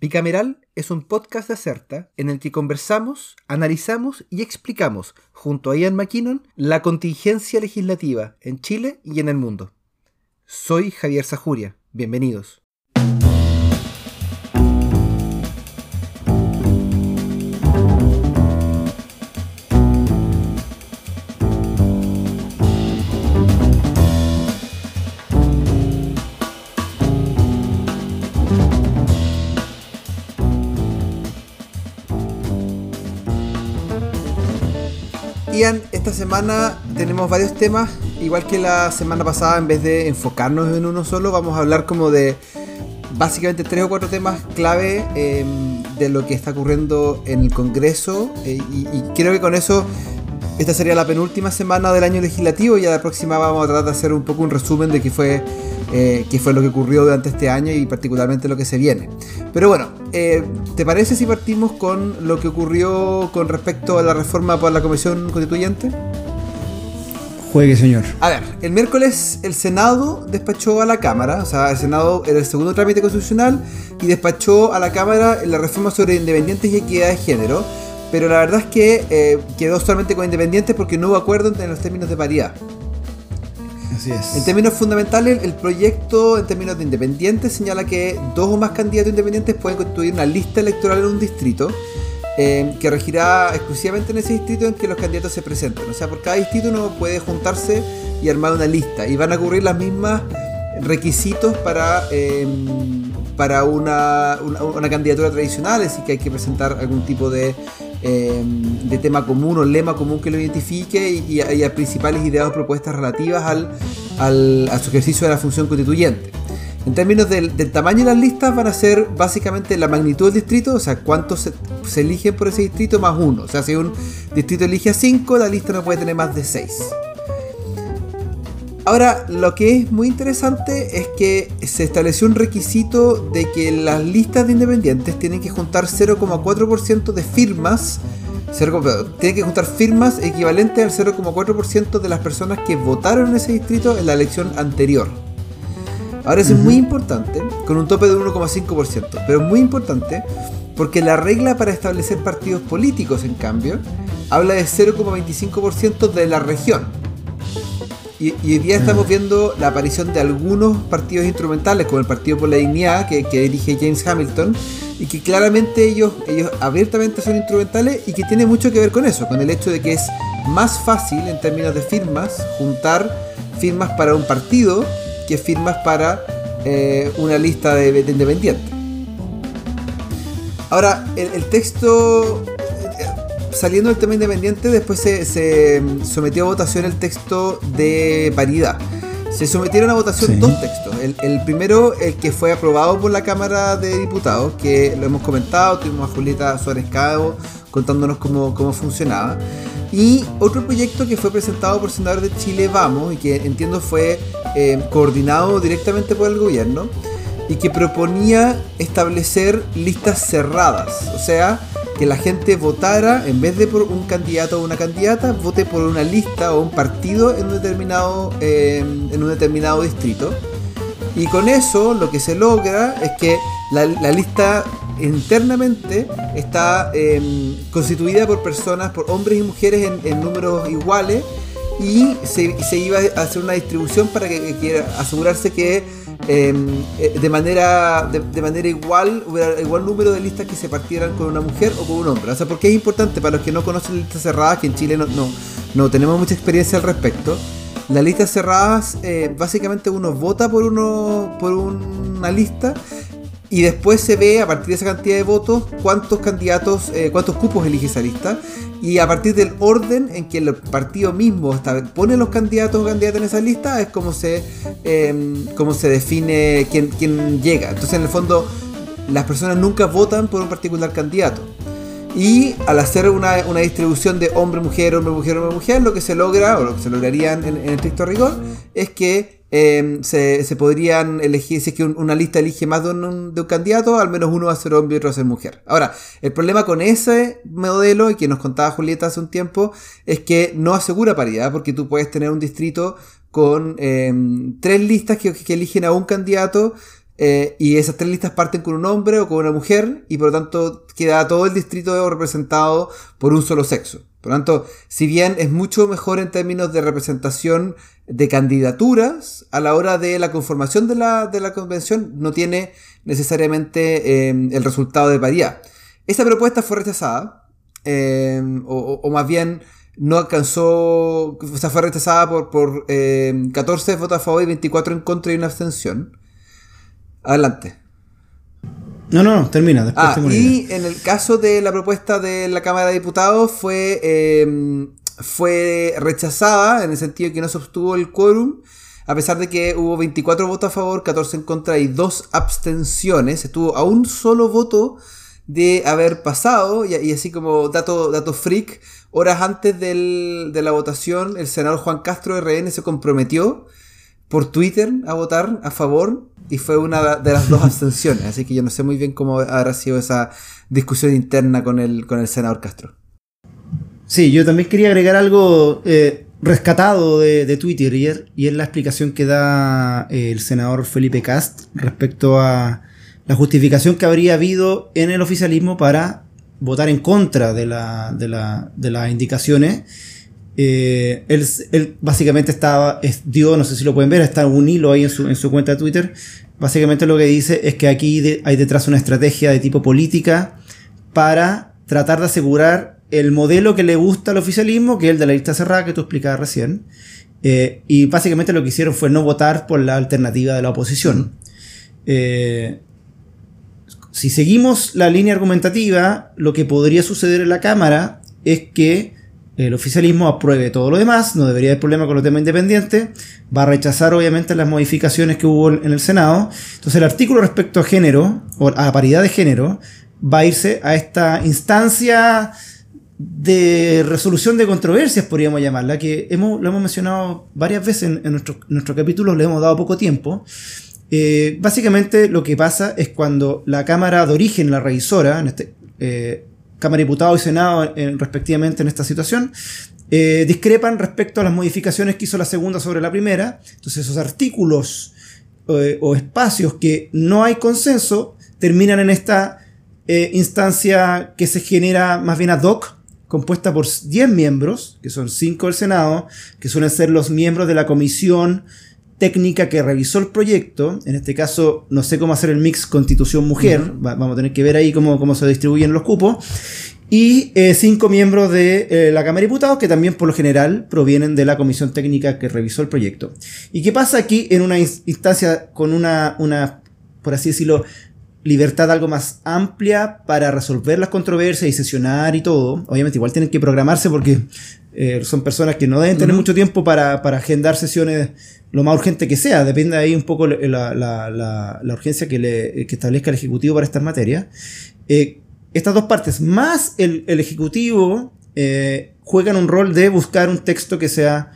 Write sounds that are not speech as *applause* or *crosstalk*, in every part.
Bicameral es un podcast de Acerta en el que conversamos, analizamos y explicamos, junto a Ian McKinnon, la contingencia legislativa en Chile y en el mundo. Soy Javier Sajuria. Bienvenidos. Esta semana tenemos varios temas, igual que la semana pasada, en vez de enfocarnos en uno solo, vamos a hablar como de básicamente tres o cuatro temas clave em, de lo que está ocurriendo en el Congreso eh, y, y creo que con eso esta sería la penúltima semana del año legislativo y a la próxima vamos a tratar de hacer un poco un resumen de qué fue, eh, qué fue lo que ocurrió durante este año y particularmente lo que se viene. Pero bueno, eh, ¿te parece si partimos con lo que ocurrió con respecto a la reforma por la Comisión Constituyente? Juegue, señor. A ver, el miércoles el Senado despachó a la Cámara, o sea, el Senado era el segundo trámite constitucional y despachó a la Cámara la reforma sobre independientes y equidad de género pero la verdad es que eh, quedó solamente con independientes porque no hubo acuerdo en los términos de paridad. Así es. En términos fundamentales, el proyecto en términos de independientes señala que dos o más candidatos independientes pueden constituir una lista electoral en un distrito eh, que regirá exclusivamente en ese distrito en que los candidatos se presenten. O sea, por cada distrito uno puede juntarse y armar una lista y van a ocurrir las mismas requisitos para, eh, para una, una, una, candidatura tradicional, es decir, que hay que presentar algún tipo de eh, de tema común o lema común que lo identifique y, y, a principales ideas o propuestas relativas al, al, a su ejercicio de la función constituyente. En términos del, tamaño de las listas van a ser básicamente la magnitud del distrito, o sea, cuántos se, eligen por ese distrito más uno. O sea, si un distrito elige a 5, la lista no puede tener más de 6. Ahora, lo que es muy interesante es que se estableció un requisito de que las listas de independientes tienen que juntar 0,4% de firmas, 0, tienen que juntar firmas equivalentes al 0,4% de las personas que votaron en ese distrito en la elección anterior. Ahora eso uh -huh. es muy importante, con un tope de 1,5%, pero muy importante porque la regla para establecer partidos políticos, en cambio, habla de 0,25% de la región. Y, y, hoy día estamos viendo la aparición de algunos partidos instrumentales, como el Partido por la Dignidad, que, que, dirige James Hamilton, y que claramente ellos, ellos abiertamente son instrumentales y que tiene mucho que ver con eso, con el hecho de que es más fácil en términos de firmas juntar firmas para un partido que firmas para eh, una lista de, de independientes. Ahora, el, el texto saliendo del tema independiente, después se, se, sometió a votación el texto de paridad. Se sometieron a votación sí. dos textos. El, el, primero, el que fue aprobado por la Cámara de Diputados, que lo hemos comentado, tuvimos a Julieta Suárez Cabo contándonos cómo, cómo funcionaba. Y otro proyecto que fue presentado por senadores de Chile Vamos y que entiendo fue eh, coordinado directamente por el gobierno y que proponía establecer listas cerradas. O sea, que la gente votara, en vez de por un candidato o una candidata, vote por una lista o un partido en un determinado, eh, en un determinado distrito. Y con eso lo que se logra es que la, lista internamente está eh, constituida por personas, por hombres y mujeres en, números iguales y se, se, iba a hacer una distribución para que, que asegurarse que eh, de manera de, de, manera igual hubiera igual número de listas que se partieran con una mujer o con un hombre. O sea, porque es importante para los que no conocen listas cerradas, que en Chile no, no, no tenemos mucha experiencia al respecto. Las listas cerradas, eh, básicamente uno vota por uno por una lista y después se ve a partir de esa cantidad de votos cuántos candidatos, eh, cuántos cupos elige esa lista y a partir del orden en que el partido mismo pone los candidatos o candidatas en esa lista es como se, eh, se define quién, quién llega. Entonces en el fondo las personas nunca votan por un particular candidato. Y al hacer una, una distribución de hombre-mujer, hombre-mujer, hombre-mujer, lo que se logra, o lo que se lograría en, en estricto rigor, es que eh, se, se, podrían elegir, si es que un, una lista elige más de un, candidato, al menos uno va a ser hombre y otro va a ser mujer. Ahora, el problema con ese modelo, y que nos contaba Julieta hace un tiempo, es que no asegura paridad, porque tú puedes tener un distrito con eh, tres listas que, que eligen a un candidato eh, y esas tres listas parten con un hombre o con una mujer y por lo tanto queda todo el distrito representado por un solo sexo. Por lo tanto, si bien es mucho mejor en términos de representación de candidaturas, a la hora de la conformación de la, de la convención no tiene necesariamente eh, el resultado de paridad. Esa propuesta fue rechazada, eh, o, más bien no alcanzó, o sea, fue rechazada por, por 14 votos a favor y 24 en contra y una abstención. Adelante. No, no, no, termina. ah, y en el caso de la propuesta de la Cámara de Diputados fue, fue rechazada en el sentido de que no se obtuvo el quórum, a pesar de que hubo 24 votos a favor, 14 en contra y 2 abstenciones. Estuvo a un solo voto de haber pasado, y, así como dato, dato freak, horas antes del, de la votación, el senador Juan Castro RN se comprometió por Twitter a votar a favor y fue una de las dos *laughs* abstenciones, así que yo no sé muy bien cómo habrá sido esa discusión interna con el, con el senador Castro. Sí, yo también quería agregar algo eh, rescatado de, Twitter y es, la explicación que da eh, el senador Felipe Cast respecto a la justificación que habría habido en el oficialismo para votar en contra de, la, de, la, de las indicaciones eh, él, básicamente estaba, dio, no sé si lo pueden ver, está un hilo ahí en su, en su cuenta de Twitter. Básicamente lo que dice es que aquí hay detrás una estrategia de tipo política para tratar de asegurar el modelo que le gusta al oficialismo, que es el de la lista cerrada que tú explicabas recién. Eh, y básicamente lo que hicieron fue no votar por la alternativa de la oposición. Eh, si seguimos la línea argumentativa, lo que podría suceder en la Cámara es que el oficialismo apruebe todo lo demás, no debería haber problema con los temas independientes, va a rechazar obviamente las modificaciones que hubo en el Senado. Entonces el artículo respecto a género, o a paridad de género, va a irse a esta instancia de resolución de controversias, podríamos llamarla, que hemos, lo hemos mencionado varias veces en, en nuestros capítulos, le hemos dado poco tiempo. Eh, básicamente lo que pasa es cuando la Cámara de Origen, la revisora, en este, eh, Cámara de Diputados y Senado respectivamente en esta situación, eh, discrepan respecto a las modificaciones que hizo la segunda sobre la primera. Entonces esos artículos o espacios que no hay consenso terminan en esta instancia que se genera más bien ad hoc, compuesta por 10 miembros, que son 5 del Senado, que suelen ser los miembros de la comisión técnica que revisó el proyecto, en este caso no sé cómo hacer el mix constitución-mujer, vamos a tener que ver ahí cómo, cómo se distribuyen los cupos, y eh, cinco miembros de eh, la Cámara de Diputados que también por lo general provienen de la comisión técnica que revisó el proyecto. ¿Y qué pasa aquí en una instancia con una, una por así decirlo, libertad algo más amplia para resolver las controversias y sesionar y todo? Obviamente igual tienen que programarse porque eh, son personas que no deben tener mucho tiempo para, para agendar sesiones lo más urgente que sea, depende ahí un poco la, la, la, urgencia que, le, que, establezca el Ejecutivo para estas materias. Eh, estas dos partes, más el, el Ejecutivo, eh, juegan un rol de buscar un texto que sea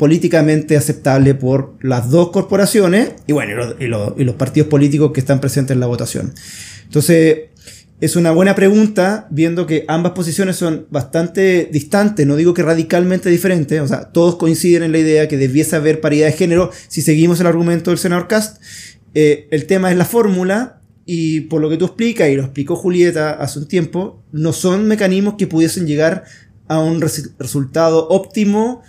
políticamente aceptable por las dos corporaciones y bueno, y los, partidos políticos que están presentes en la votación. Entonces, es una buena pregunta, viendo que ambas posiciones son bastante distantes, no digo que radicalmente diferentes, o sea, todos coinciden en la idea que debiese haber paridad de género si seguimos el argumento del senador Cast. Eh, el tema es la fórmula, y por lo que tú explicas, y lo explicó Julieta hace un tiempo, no son mecanismos que pudiesen llegar a un resultado óptimo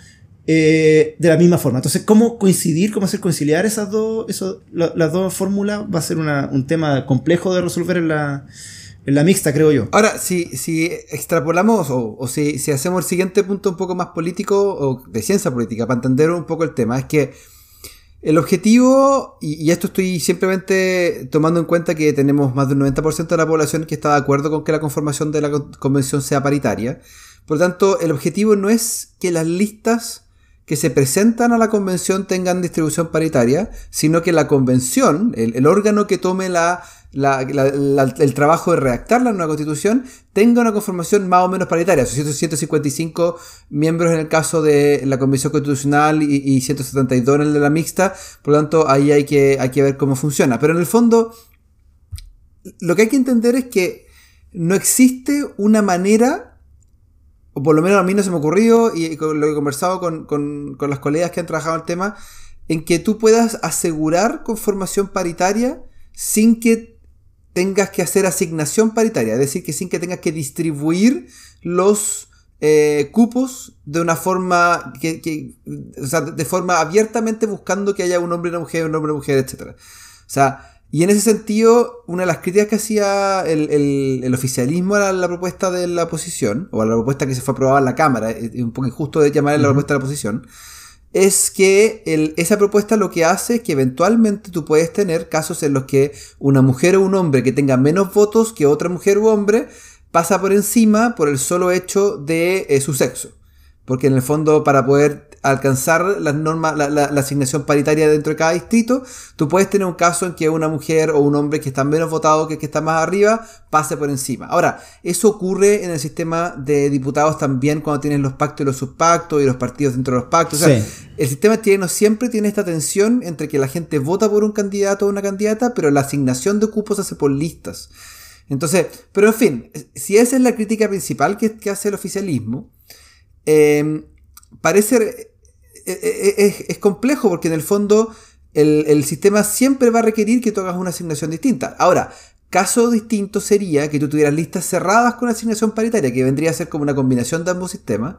eh, de la misma forma. Entonces, ¿cómo coincidir, cómo hacer conciliar esas dos, las dos fórmulas? Va a ser un tema complejo de resolver en la, la mixta, creo yo. Ahora, si, si extrapolamos o, si, si, hacemos el siguiente punto un poco más político o de ciencia política, para entender un poco el tema, es que el objetivo, y, esto estoy simplemente tomando en cuenta que tenemos más del 90% de la población que está de acuerdo con que la conformación de la convención sea paritaria. Por lo tanto, el objetivo no es que las listas que se presentan a la convención tengan distribución paritaria, sino que la convención, el órgano que tome la el trabajo de redactar la nueva constitución tenga una conformación más o menos paritaria. Son 155 miembros en el caso de la Convención Constitucional y, 172 en el de la mixta. Por lo tanto, ahí hay que, hay que ver cómo funciona. Pero en el fondo, lo que hay que entender es que no existe una manera, por lo menos a mí no se me ha ocurrido, y con lo que he conversado con, con, las colegas que han trabajado el tema, en que tú puedas asegurar conformación paritaria sin que tengas que hacer asignación paritaria, es decir, que sin que tengas que distribuir los eh, cupos de una forma que, o sea, de forma abiertamente buscando que haya un hombre y una mujer, un hombre una mujer, etc. O sea, y en ese sentido, una de las críticas que hacía el, oficialismo a la, propuesta de la oposición, o a la propuesta que se fue aprobada en la Cámara, es un poco injusto de llamarla la propuesta de la oposición, es que esa propuesta lo que hace es que eventualmente tú puedes tener casos en los que una mujer o un hombre que tenga menos votos que otra mujer u hombre pasa por encima por el solo hecho de eh, su sexo. Porque en el fondo, para poder alcanzar las normas, la, la, asignación paritaria dentro de cada distrito, tú puedes tener un caso en que una mujer o un hombre que está menos votado que el que está más arriba pase por encima. Ahora, eso ocurre en el sistema de diputados también cuando tienen los pactos y los subpactos y los partidos dentro de los pactos. O sea, el sistema chileno siempre tiene esta tensión entre que la gente vota por un candidato o una candidata, pero la asignación de cupos se hace por listas. Entonces, pero en fin, si esa es la crítica principal que, que hace el oficialismo, eh, parece eh, eh, es, complejo porque en el fondo el, sistema siempre va a requerir que tú hagas una asignación distinta. Ahora, caso distinto sería que tú tuvieras listas cerradas con asignación paritaria, que vendría a ser como una combinación de ambos sistemas,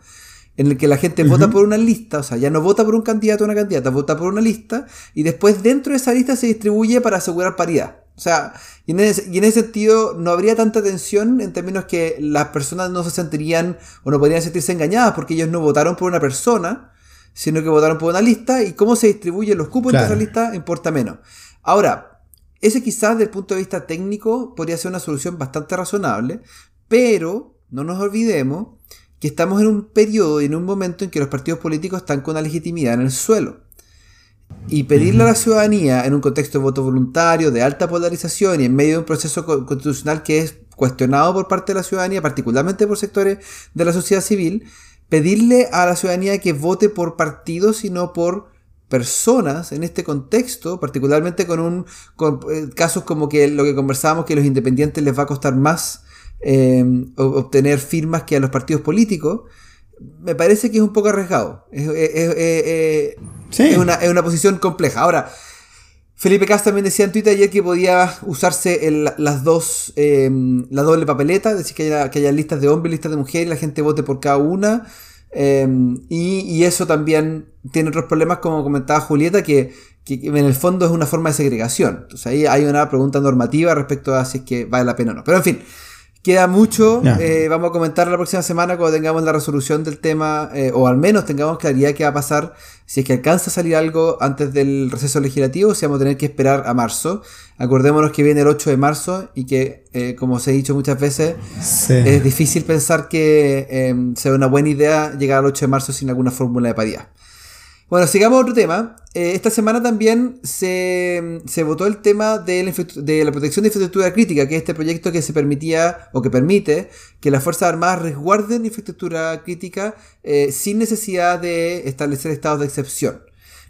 en el que la gente vota por una lista, o sea, ya no vota por un candidato o una candidata, vota por una lista, y después dentro de esa lista se distribuye para asegurar paridad. O sea, y en, ese, y en ese sentido no habría tanta tensión en términos que las personas no se sentirían o no podrían sentirse engañadas porque ellos no votaron por una persona, sino que votaron por una lista y cómo se distribuyen los cupos de esa lista importa menos. Ahora, ese quizás desde el punto de vista técnico podría ser una solución bastante razonable, pero no nos olvidemos que estamos en un periodo y en un momento en que los partidos políticos están con la legitimidad en el suelo. Y pedirle a la ciudadanía en un contexto de voto voluntario, de alta polarización y en medio de un proceso constitucional que es cuestionado por parte de la ciudadanía, particularmente por sectores de la sociedad civil, pedirle a la ciudadanía que vote por partidos y no por personas en este contexto, particularmente con un eh, casos como que lo que conversábamos que a los independientes les va a costar más eh, obtener firmas que a los partidos políticos, me parece que es un poco arriesgado. Es, una, es una, posición compleja. Ahora, Felipe Cas también decía en Twitter ayer que podía usarse las dos, em, la doble papeleta, es decir, que haya, que haya listas de hombres y listas de mujeres y la gente vote por cada una. Em, y, eso también tiene otros problemas, como comentaba Julieta, que, que, en el fondo es una forma de segregación. Entonces ahí hay una pregunta normativa respecto a si es que vale la pena o no. Pero en fin, Queda mucho, eh, vamos a comentar la próxima semana cuando tengamos la resolución del tema, eh, o al menos tengamos claridad qué va a pasar, si es que alcanza a salir algo antes del receso legislativo, o si vamos a tener que esperar a marzo. Acordémonos que viene el 8 de marzo y que, eh, como os he dicho muchas veces, es difícil pensar que sea una buena idea llegar al 8 de marzo sin alguna fórmula de paridad. Bueno, sigamos a otro tema. Eh, esta semana también se, votó el tema de la, protección de infraestructura crítica, que es este proyecto que se permitía o que permite que las Fuerzas Armadas resguarden infraestructura crítica eh, sin necesidad de establecer estados de excepción.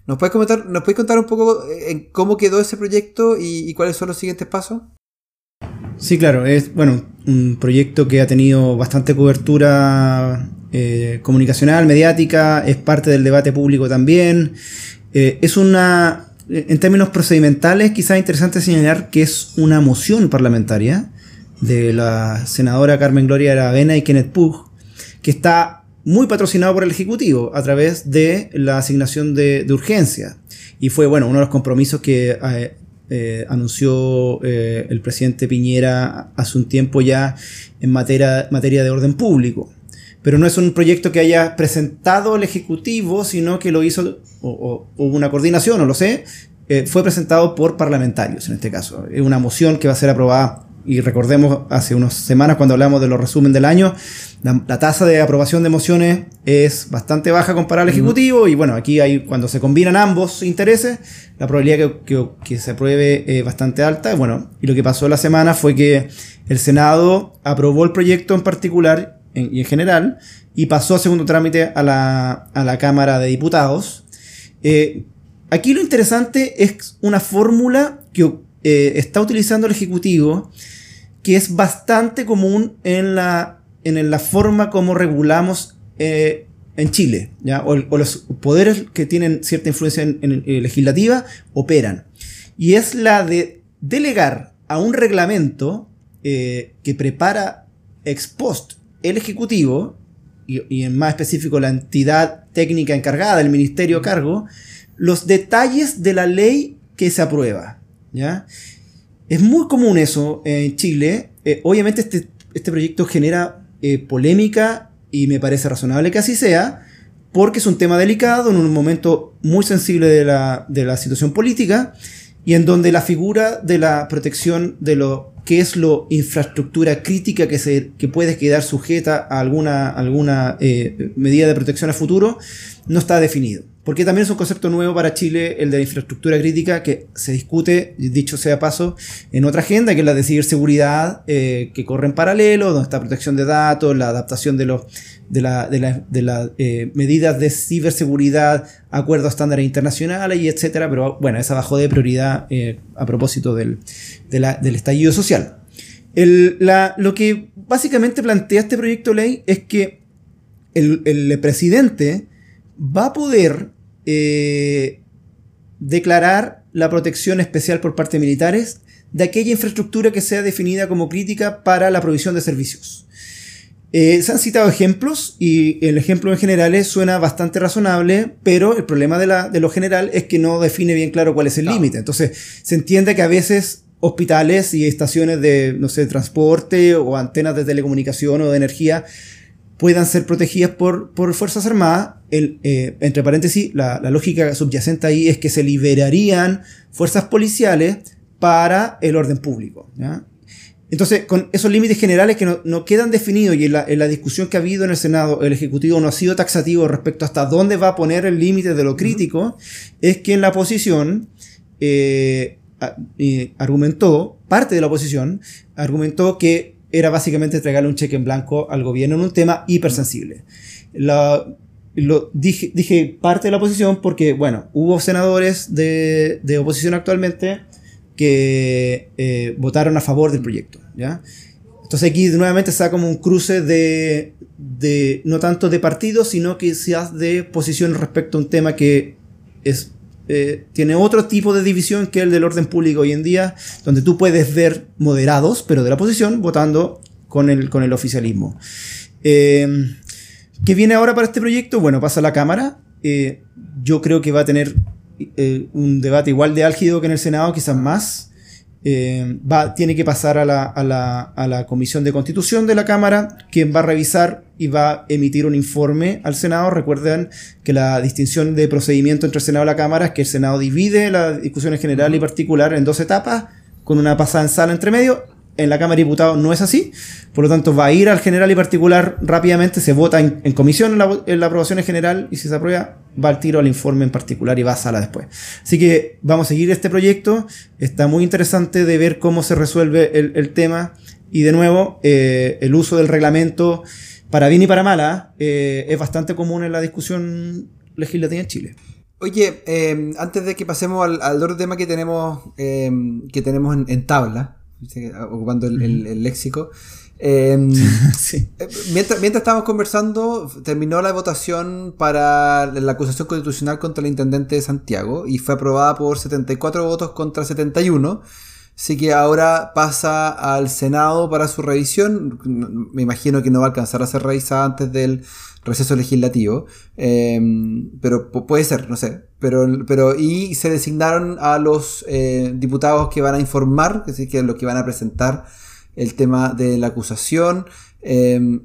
¿Nos puedes, comentar, ¿Nos puedes contar un poco eh, cómo quedó ese proyecto y, y cuáles son los siguientes pasos? Sí, claro, es bueno, un proyecto que ha tenido bastante cobertura eh, comunicacional, mediática, es parte del debate público también. Eh, es una, en términos procedimentales, quizás interesante señalar que es una moción parlamentaria de la senadora Carmen Gloria Aravena y Kenneth Pugh, que está muy patrocinado por el Ejecutivo a través de la asignación de, urgencia. Y fue, bueno, uno de los compromisos que eh, anunció el presidente Piñera hace un tiempo ya en materia de orden público pero no es un proyecto que haya presentado el Ejecutivo, sino que lo hizo, o, hubo una coordinación, no lo sé, eh, fue presentado por parlamentarios en este caso. Es una moción que va a ser aprobada, y recordemos hace unas semanas cuando hablamos de los resumen del año, la, tasa de aprobación de mociones es bastante baja comparada al Ejecutivo, y bueno, aquí hay, cuando se combinan ambos intereses, la probabilidad que, que, se apruebe es bastante alta. Bueno, y lo que pasó la semana fue que el Senado aprobó el proyecto en particular y en general, y pasó a segundo trámite a la, Cámara de Diputados. Eh, aquí lo interesante es una fórmula que eh, está utilizando el Ejecutivo, que es bastante común en la, en la forma como regulamos eh, en Chile, ¿ya? O, los poderes que tienen cierta influencia en, legislativa operan. Y es la de delegar a un reglamento que prepara ex post el Ejecutivo, y, en más específico la entidad técnica encargada, el ministerio a cargo, los detalles de la ley que se aprueba. ¿ya? Es muy común eso en Chile. Eh, obviamente este, este, proyecto genera eh, polémica y me parece razonable que así sea, porque es un tema delicado en un momento muy sensible de la, de la situación política y en donde la figura de la protección de lo qué es lo infraestructura crítica que, se, que puede quedar sujeta a alguna, alguna eh, medida de protección a futuro, no está definido. Porque también es un concepto nuevo para Chile, el de la infraestructura crítica, que se discute, dicho sea paso, en otra agenda, que es la de ciberseguridad, eh, que corre en paralelo, donde está protección de datos, la adaptación de, los, de las de la, eh, medidas de ciberseguridad, acuerdos estándares internacionales y etcétera. Pero bueno, esa bajó de prioridad eh, a propósito del, del estallido social. El, la, lo que básicamente plantea este proyecto de ley es que el, el presidente va a poder eh, declarar la protección especial por parte de militares de aquella infraestructura que sea definida como crítica para la provisión de servicios. Eh, se han citado ejemplos y el ejemplo en general suena bastante razonable, pero el problema de, la, de lo general es que no define bien claro cuál es el límite. Entonces, se entiende que a veces hospitales y estaciones de, no sé, transporte o antenas de telecomunicación o de energía puedan ser protegidas por, por Fuerzas Armadas. El, eh, entre paréntesis, la, lógica subyacente ahí es que se liberarían fuerzas policiales para el orden público. Entonces, con esos límites generales que no, quedan definidos y en la, discusión que ha habido en el Senado, el Ejecutivo no ha sido taxativo respecto hasta dónde va a poner el límite de lo crítico, es que en la oposición eh, argumentó, parte de la oposición, argumentó que era básicamente entregarle un cheque en blanco al gobierno en un tema hipersensible. lo dije, dije, parte de la oposición porque, bueno, hubo senadores de, de oposición actualmente que eh, votaron a favor del proyecto, ¿ya? Entonces aquí nuevamente está como un cruce de, de no tanto de partidos, sino quizás de posición respecto a un tema que es eh, tiene otro tipo de división que el del orden público hoy en día, donde tú puedes ver moderados, pero de la oposición, votando con el, con el oficialismo. Eh, ¿Qué viene ahora para este proyecto? Bueno, pasa a la Cámara. Eh, yo creo que va a tener un debate igual de álgido que en el Senado, quizás más. Eh, va, tiene que pasar a la, a, la, a la, Comisión de Constitución de la Cámara, quien va a revisar y va a emitir un informe al Senado. Recuerden que la distinción de procedimiento entre el Senado y la Cámara es que el Senado divide la discusión en general y particular en dos etapas, con una pasada en sala entre medio. En la Cámara de Diputados no es así, por lo tanto va a ir al general y particular rápidamente, se vota en, comisión en la, aprobación en general y si se aprueba va al tiro al informe en particular y va a sala después. Así que vamos a seguir este proyecto, está muy interesante de ver cómo se resuelve el, tema. Y de nuevo eh, el uso del reglamento para bien y para mala eh, es bastante común en la discusión legislativa en Chile. Oye, eh, antes de que pasemos al, otro tema que tenemos, que tenemos en tabla, ocupando el, léxico. Em, *laughs* eh, mientras, mientras estábamos conversando, terminó la votación para la acusación constitucional contra el intendente de Santiago y fue aprobada por 74 votos contra 71. Así que ahora pasa al Senado para su revisión. Me imagino que no va a alcanzar a ser revisada antes del receso legislativo. Em, pero puede ser, no sé. Pero, pero, y se designaron a los eh, diputados que van a informar, es decir, que los que van a presentar el tema de la acusación. Em,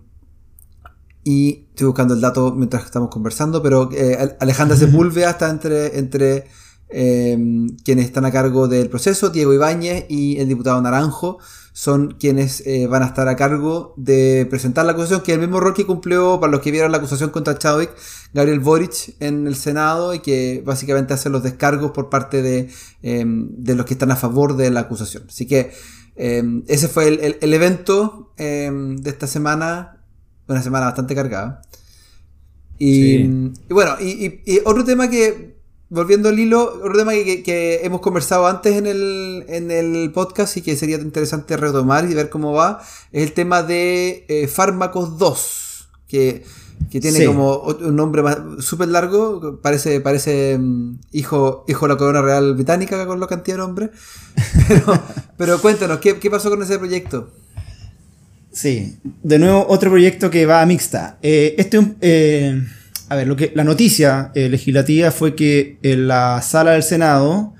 y estoy buscando el dato mientras estamos conversando, pero eh, Alejandra Sepúlveda está entre, entre em, quienes están a cargo del proceso, Diego Ibáñez y el diputado Naranjo son quienes eh, van a estar a cargo de presentar la acusación, que es el mismo rol que cumplió, para los que vieron la acusación contra Chadwick, Gabriel Boric en el Senado, y que básicamente hace los descargos por parte de, em, de los que están a favor de la acusación. Así que em, ese fue el, evento em, de esta semana, una semana bastante cargada. Y, bueno, y otro tema que volviendo al hilo, otro tema que, hemos conversado antes en el, podcast y que sería interesante retomar y ver cómo va, es el tema de eh, Fármacos 2, que que tiene como un nombre súper largo, parece, parece mm, hijo, hijo de la corona real británica con la cantidad de nombres. *laughs* Pero, pero cuéntanos, ¿qué, ¿qué, pasó con ese proyecto? Sí, de nuevo otro proyecto que va a mixta. Eh, este, eh, a ver, lo que, la noticia eh, legislativa fue que en la sala del Senado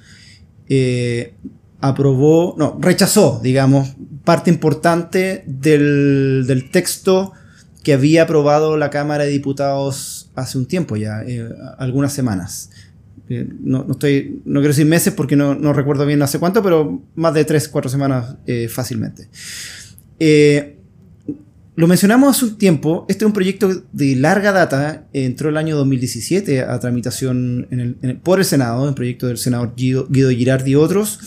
aprobó, no, rechazó, digamos, parte importante del, del texto que había aprobado la Cámara de Diputados hace un tiempo ya, eh, algunas semanas. Eh, no, estoy, no quiero decir meses porque no, recuerdo bien hace cuánto, pero más de tres, cuatro semanas eh, fácilmente. Lo mencionamos hace un tiempo, este es un proyecto de larga data, entró el año 2017 a tramitación por el Senado, un proyecto del senador Guido, Guido Girardi y otros,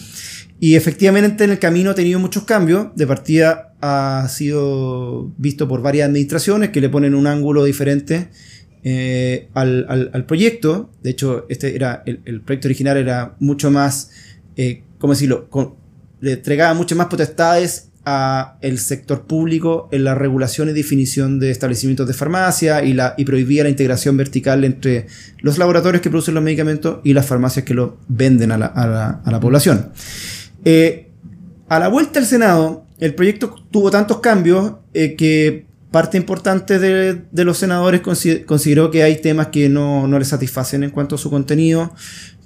y efectivamente en el camino ha tenido muchos cambios. De partida ha sido visto por varias administraciones que le ponen un ángulo diferente eh, al, proyecto. De hecho, este era el, proyecto original era mucho más, eh, ¿cómo decirlo? le entregaba muchas más potestades a el sector público en la regulación y definición de establecimientos de farmacia y, la, y prohibía la integración vertical entre los laboratorios que producen los medicamentos y las farmacias que los venden a la, a la población. Eh, a la vuelta al Senado, el proyecto tuvo tantos cambios eh, que parte importante de, los senadores consideró que hay temas que no, no les satisfacen en cuanto a su contenido.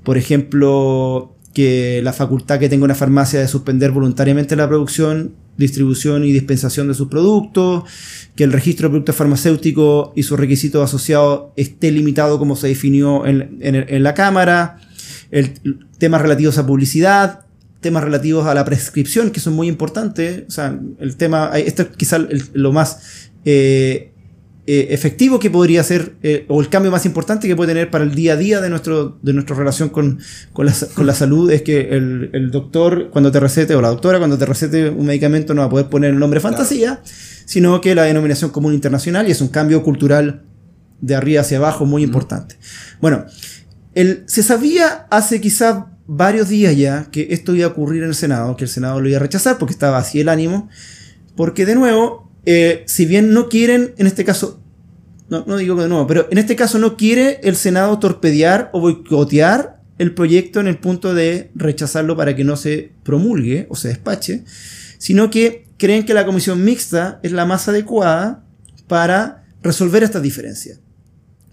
Por ejemplo, que la facultad que tenga una farmacia de suspender voluntariamente la producción, distribución y dispensación de sus productos, que el registro de productos farmacéuticos y sus requisitos asociados esté limitado como se definió en, en la Cámara, el, temas relativos a publicidad, temas relativos a la prescripción, que son muy importantes. O sea, el tema, esto es quizás lo más eh, eh, efectivo que podría ser, eh, o el cambio más importante que puede tener para el día a día de, nuestro, de nuestra relación con, con, la, salud, es que el, doctor, cuando te recete, o la doctora, cuando te recete un medicamento, no va a poder poner el nombre fantasía, sino que la denominación común internacional, y es un cambio cultural de arriba hacia abajo muy importante. Bueno, el, se sabía hace quizás varios días ya que esto iba a ocurrir en el Senado, que el Senado lo iba a rechazar porque estaba así el ánimo, porque de nuevo, eh, si bien no quieren, en este caso, no, no digo que nuevo, pero en este caso no quiere el Senado torpedear o boicotear el proyecto en el punto de rechazarlo para que no se promulgue o se despache, sino que creen que la comisión mixta es la más adecuada para resolver estas diferencias.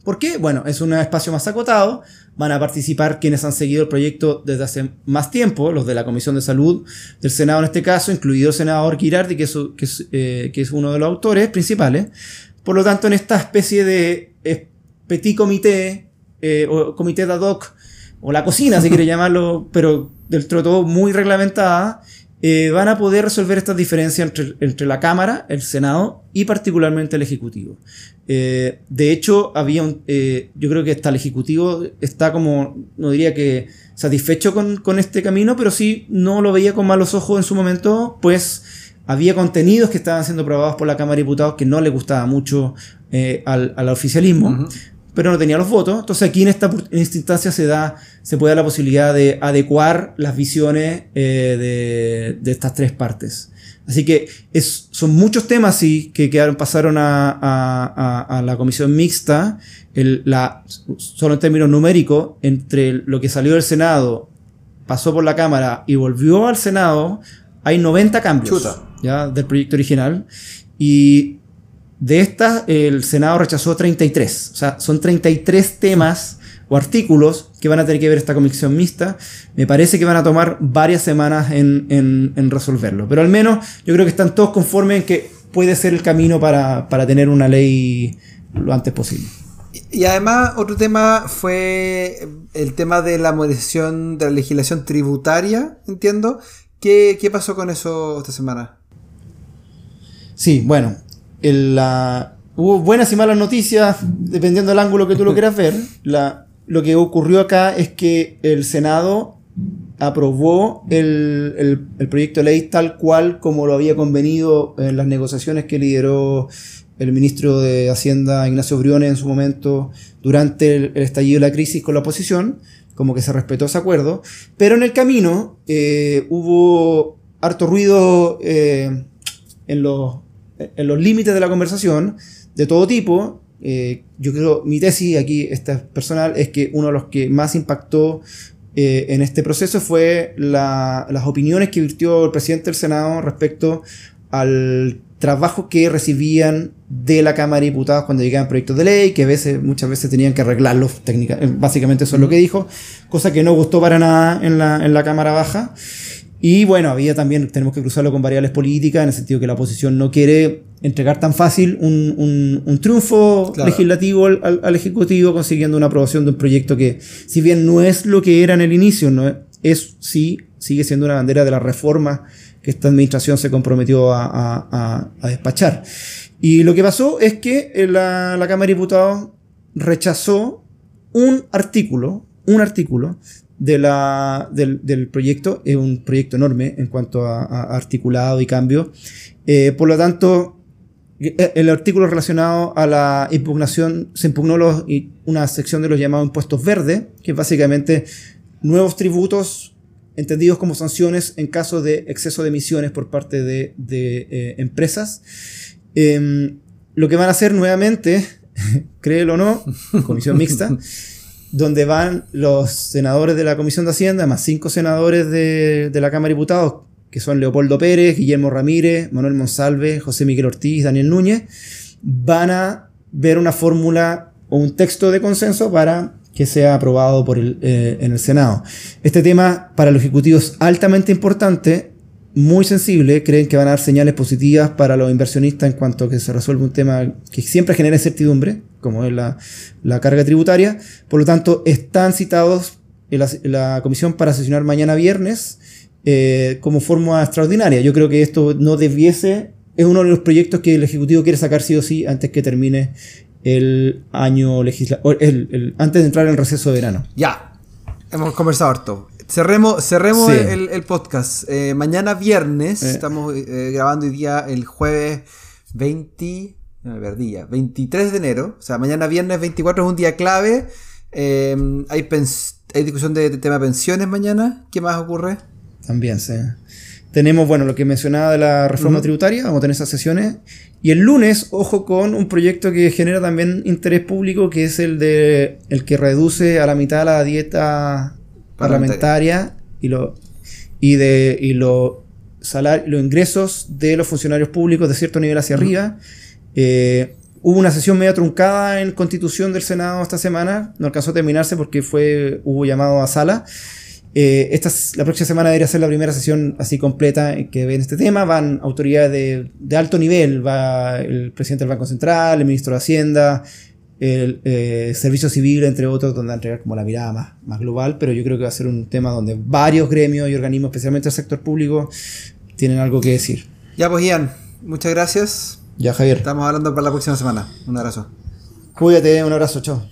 ¿Por qué? Bueno, es un espacio más acotado, van a participar quienes han seguido el proyecto desde hace más tiempo, los de la Comisión de Salud del Senado en este caso, incluido el senador Girardi, que es, que es, eh, que es uno de los autores principales. Por lo tanto, en esta especie de eh, petit comité, eh, o comité de ad hoc, o la cocina, si quiere *laughs* llamarlo, pero del todo muy reglamentada, eh, van a poder resolver estas diferencias entre, la Cámara, el Senado y particularmente el Ejecutivo. Eh, de hecho, había un, eh, yo creo que hasta el Ejecutivo está como, no diría que satisfecho con, este camino, pero sí no lo veía con malos ojos en su momento, pues había contenidos que estaban siendo aprobados por la Cámara de Diputados que no le gustaba mucho al, oficialismo pero no tenía los votos. Entonces aquí en esta, instancia se da, se puede dar la posibilidad de adecuar las visiones eh, de, estas tres partes. Así que es, son muchos temas sí, que quedaron, pasaron a, la comisión mixta, la, solo en términos numéricos, entre lo que salió del Senado, pasó por la Cámara y volvió al Senado, hay 90 cambios ¿ya? del proyecto original. Y de estas, el Senado rechazó 33. O sea, son 33 temas o artículos que van a tener que ver esta comisión mixta. Me parece que van a tomar varias semanas en, resolverlo. Pero al menos yo creo que están todos conformes en que puede ser el camino para, tener una ley lo antes posible. Y además, otro tema fue el tema de la modificación de la legislación tributaria, entiendo. ¿Qué, qué pasó con eso esta semana? Sí, bueno, la, hubo buenas y malas noticias, dependiendo del ángulo que tú lo quieras ver. *laughs* La, lo que ocurrió acá es que el Senado aprobó el, proyecto de ley tal cual como lo había convenido en las negociaciones que lideró el ministro de Hacienda Ignacio Briones en su momento durante el, estallido de la crisis con la oposición, como que se respetó ese acuerdo, pero en el camino eh, hubo harto ruido eh, en los en los límites de la conversación de todo tipo eh, yo creo, mi tesis aquí, esta personal, es que uno de los que más impactó eh, en este proceso fue las opiniones que virtió el presidente del Senado respecto al trabajo que recibían de la Cámara de Diputados cuando llegaban proyectos de ley, que a veces, muchas veces tenían que arreglarlos técnicamente, básicamente eso es lo que dijo, cosa que no gustó para nada en la, en la Cámara Baja. Y bueno, había también, tenemos que cruzarlo con variables políticas, en el sentido que la oposición no quiere entregar tan fácil un, un, triunfo legislativo al, al, Ejecutivo consiguiendo una aprobación de un proyecto que, si bien no es lo que era en el inicio, no es, sí, sigue siendo una bandera de la reforma que esta administración se comprometió a, a, a, despachar. Y lo que pasó es que eh, la, la Cámara de Diputados rechazó un artículo, un artículo de la, del, del, proyecto. Es un proyecto enorme en cuanto a, articulado y cambio. Eh, por lo tanto, eh, el artículo relacionado a la impugnación, se impugnó los, una sección de los llamados impuestos verdes, que es básicamente nuevos tributos entendidos como sanciones en caso de exceso de emisiones por parte de, de eh, empresas. Em, lo que van a hacer nuevamente, *laughs* créelo o no, comisión mixta, *laughs* donde van los senadores de la Comisión de Hacienda, más cinco senadores de, la Cámara de Diputados, que son Leopoldo Pérez, Guillermo Ramírez, Manuel Monsalve, José Miguel Ortiz, Daniel Núñez, van a ver una fórmula o un texto de consenso para que sea aprobado por el, eh, en el Senado. Este tema para el Ejecutivo es altamente importante muy sensible, creen que van a dar señales positivas para los inversionistas en cuanto a que se resuelve un tema que siempre genera incertidumbre, como es la, la carga tributaria. Por lo tanto, están citados en la, comisión para sesionar mañana viernes eh, como forma extraordinaria. Yo creo que esto no debiese, es uno de los proyectos que el Ejecutivo quiere sacar sí o sí antes que termine el año legislativo, antes de entrar en el receso de verano. Ya, hemos conversado harto. Cerremos, cerremos el, podcast. Eh, mañana viernes, eh. estamos eh, grabando hoy día el jueves 20, no me 23 de enero. O sea, mañana viernes 24 es un día clave. hay, hay discusión de, tema de pensiones mañana. ¿Qué más ocurre? También, sí. Tenemos, bueno, lo que mencionaba de la reforma tributaria, vamos a tener esas sesiones. Y el lunes, ojo con un proyecto que genera también interés público, que es el de el que reduce a la mitad la dieta parlamentaria y, lo, y, de, y lo los ingresos de los funcionarios públicos de cierto nivel hacia arriba. Eh, hubo una sesión media truncada en constitución del Senado esta semana, no alcanzó a terminarse porque fue, hubo llamado a sala. Eh, esta, la próxima semana debería ser la primera sesión así completa que ve en este tema. Van autoridades de, de, alto nivel, va el presidente del Banco Central, el ministro de Hacienda, el eh, servicio civil, entre otros, donde va a entregar como la mirada más, más global, pero yo creo que va a ser un tema donde varios gremios y organismos, especialmente el sector público, tienen algo que decir. Ya pues Ian, muchas gracias. Ya Javier. Estamos hablando para la próxima semana. Un abrazo. Cuídate, un abrazo, chao.